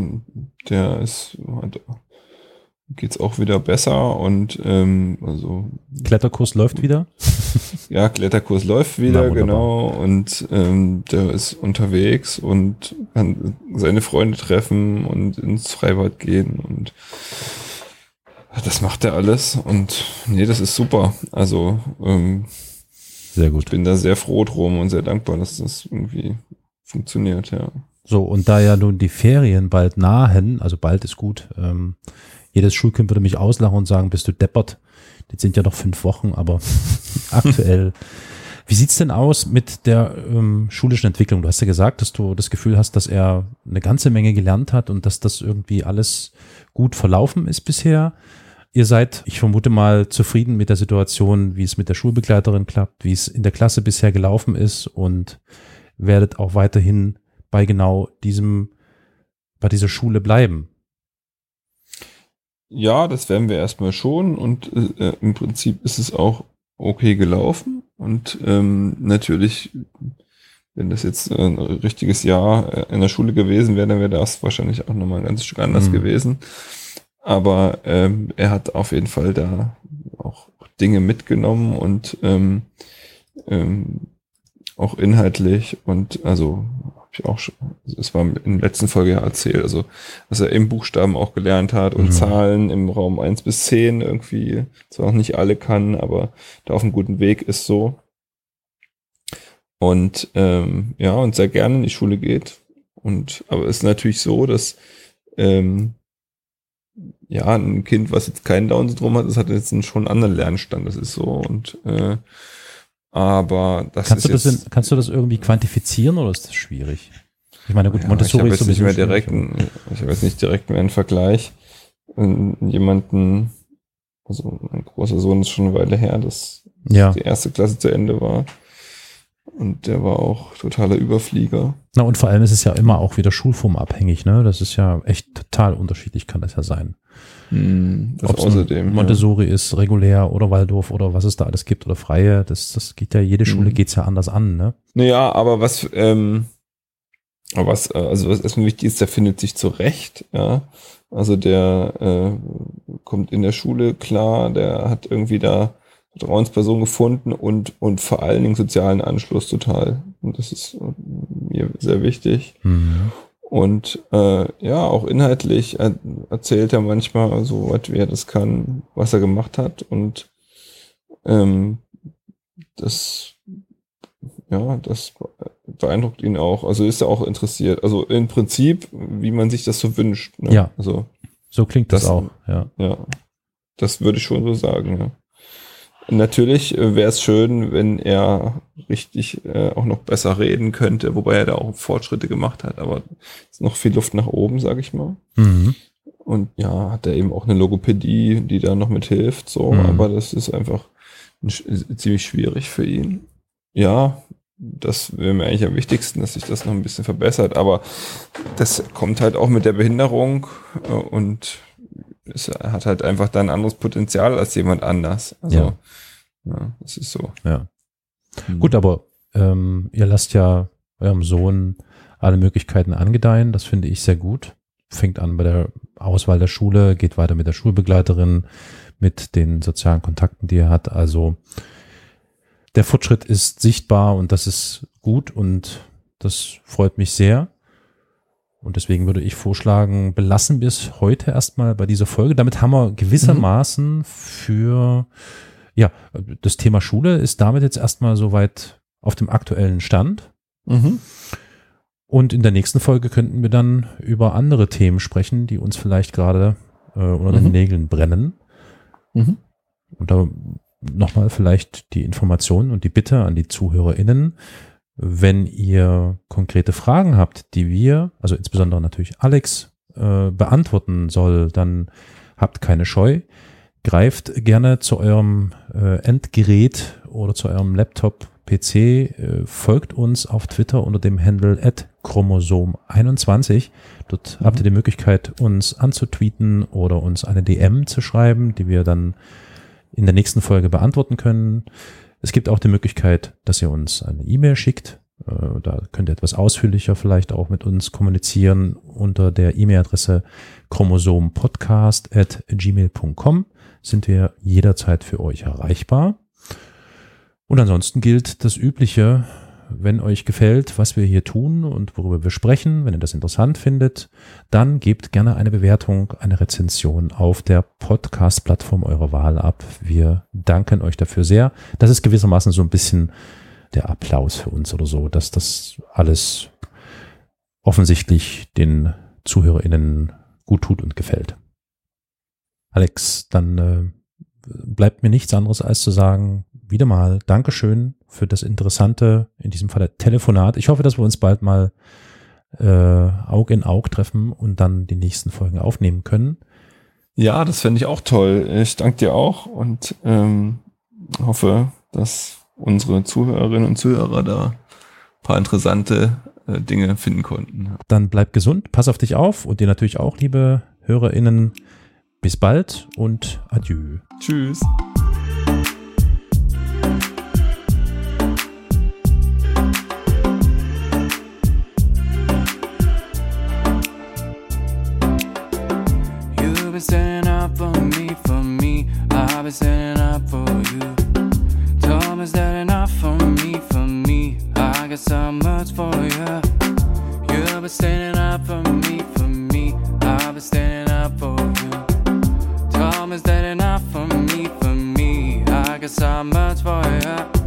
der ist hat, geht's auch wieder besser und ähm, also Kletterkurs läuft wieder. ja, Kletterkurs läuft wieder, genau. Und ähm, der ist unterwegs und kann seine Freunde treffen und ins Freibad gehen und das macht er alles. Und nee, das ist super. Also ähm, sehr gut. Ich bin da sehr froh drum und sehr dankbar, dass das irgendwie funktioniert, ja. So, und da ja nun die Ferien bald nahen, also bald ist gut, ähm, jedes Schulkind würde mich auslachen und sagen, bist du deppert? Jetzt sind ja noch fünf Wochen, aber aktuell. Wie sieht's denn aus mit der ähm, schulischen Entwicklung? Du hast ja gesagt, dass du das Gefühl hast, dass er eine ganze Menge gelernt hat und dass das irgendwie alles gut verlaufen ist bisher. Ihr seid, ich vermute mal, zufrieden mit der Situation, wie es mit der Schulbegleiterin klappt, wie es in der Klasse bisher gelaufen ist und werdet auch weiterhin bei genau diesem, bei dieser Schule bleiben. Ja, das werden wir erstmal schon und äh, im Prinzip ist es auch okay gelaufen und ähm, natürlich, wenn das jetzt ein richtiges Jahr äh, in der Schule gewesen wäre, dann wäre das wahrscheinlich auch nochmal ein ganzes Stück anders mhm. gewesen. Aber ähm, er hat auf jeden Fall da auch Dinge mitgenommen und ähm, ähm, auch inhaltlich und also habe ich auch schon, es war in der letzten Folge ja erzählt, also dass er im Buchstaben auch gelernt hat und mhm. Zahlen im Raum eins bis zehn irgendwie, zwar auch nicht alle kann, aber da auf einem guten Weg ist so. Und ähm, ja, und sehr gerne in die Schule geht. Und aber es ist natürlich so, dass ähm, ja, ein Kind, was jetzt keinen Down-Syndrom hat, das hat jetzt einen schon anderen Lernstand, das ist so. Und äh, aber das kannst ist du das in, kannst du das irgendwie quantifizieren oder ist das schwierig? Ich meine, gut, ja, Montessori ich ist nicht mehr direkt, ein, ich habe jetzt nicht direkt mehr einen Vergleich. Jemanden, also mein großer Sohn ist schon eine Weile her, dass ja. die erste Klasse zu Ende war. Und der war auch totaler Überflieger. Na, und vor allem ist es ja immer auch wieder schulformabhängig, ne? Das ist ja echt total unterschiedlich, kann das ja sein. Hm, das Ob außerdem, Montessori ja. ist regulär oder Waldorf oder was es da alles gibt oder freie, das, das geht ja, jede Schule hm. geht's ja anders an, ne? Naja, aber was, ähm, was, äh, also was erstmal wichtig ist, der findet sich zurecht, ja. Also der äh, kommt in der Schule klar, der hat irgendwie da Vertrauensperson gefunden und, und vor allen Dingen sozialen Anschluss total. Und das ist äh, mir sehr wichtig. Mhm. Und äh, ja, auch inhaltlich er, erzählt er manchmal so weit, wie er das kann, was er gemacht hat. Und ähm, das, ja, das beeindruckt ihn auch. Also ist er auch interessiert. Also im Prinzip, wie man sich das so wünscht. Ne? Ja. Also, so klingt das, das auch, ja. Ja. Das würde ich schon so sagen, ja. Natürlich äh, wäre es schön, wenn er richtig äh, auch noch besser reden könnte, wobei er da auch Fortschritte gemacht hat, aber ist noch viel Luft nach oben, sage ich mal. Mhm. Und ja, hat er eben auch eine Logopädie, die da noch mit hilft, so, mhm. aber das ist einfach ziemlich schwierig für ihn. Ja, das wäre mir eigentlich am wichtigsten, dass sich das noch ein bisschen verbessert, aber das kommt halt auch mit der Behinderung äh, und es hat halt einfach da ein anderes Potenzial als jemand anders. Also, ja, ja das ist so. Ja. Mhm. Gut, aber ähm, ihr lasst ja eurem Sohn alle Möglichkeiten angedeihen. Das finde ich sehr gut. Fängt an bei der Auswahl der Schule, geht weiter mit der Schulbegleiterin, mit den sozialen Kontakten, die er hat. Also der Fortschritt ist sichtbar und das ist gut und das freut mich sehr. Und deswegen würde ich vorschlagen, belassen wir es heute erstmal bei dieser Folge. Damit haben wir gewissermaßen mhm. für, ja, das Thema Schule ist damit jetzt erstmal soweit auf dem aktuellen Stand. Mhm. Und in der nächsten Folge könnten wir dann über andere Themen sprechen, die uns vielleicht gerade äh, unter mhm. den Nägeln brennen. Mhm. Und da nochmal vielleicht die Information und die Bitte an die ZuhörerInnen, wenn ihr konkrete Fragen habt, die wir, also insbesondere natürlich Alex, äh, beantworten soll, dann habt keine Scheu. Greift gerne zu eurem äh, Endgerät oder zu eurem Laptop, PC, äh, folgt uns auf Twitter unter dem Handle at chromosom21. Dort mhm. habt ihr die Möglichkeit, uns anzutweeten oder uns eine DM zu schreiben, die wir dann in der nächsten Folge beantworten können. Es gibt auch die Möglichkeit, dass ihr uns eine E-Mail schickt. Äh, da könnt ihr etwas ausführlicher vielleicht auch mit uns kommunizieren unter der E-Mail-Adresse chromosompodcast at gmail.com sind wir jederzeit für euch erreichbar. Und ansonsten gilt das Übliche, wenn euch gefällt, was wir hier tun und worüber wir sprechen, wenn ihr das interessant findet, dann gebt gerne eine Bewertung, eine Rezension auf der Podcast-Plattform eurer Wahl ab. Wir danken euch dafür sehr. Das ist gewissermaßen so ein bisschen der Applaus für uns oder so, dass das alles offensichtlich den ZuhörerInnen gut tut und gefällt. Alex, dann äh, bleibt mir nichts anderes als zu sagen, wieder mal Dankeschön für das interessante, in diesem Fall Telefonat. Ich hoffe, dass wir uns bald mal äh, Aug in Aug treffen und dann die nächsten Folgen aufnehmen können. Ja, das fände ich auch toll. Ich danke dir auch und ähm, hoffe, dass unsere Zuhörerinnen und Zuhörer da ein paar interessante äh, Dinge finden konnten. Dann bleib gesund, pass auf dich auf und dir natürlich auch, liebe HörerInnen. Bis bald und adieu. Tschüss. Standing up for me, for me. I've been standing up for you. Tom is that enough for me, for me. I got so much for you. You've been standing up for me, for me. I've been standing up for you. Tom is that enough for me, for me. I got so much for you.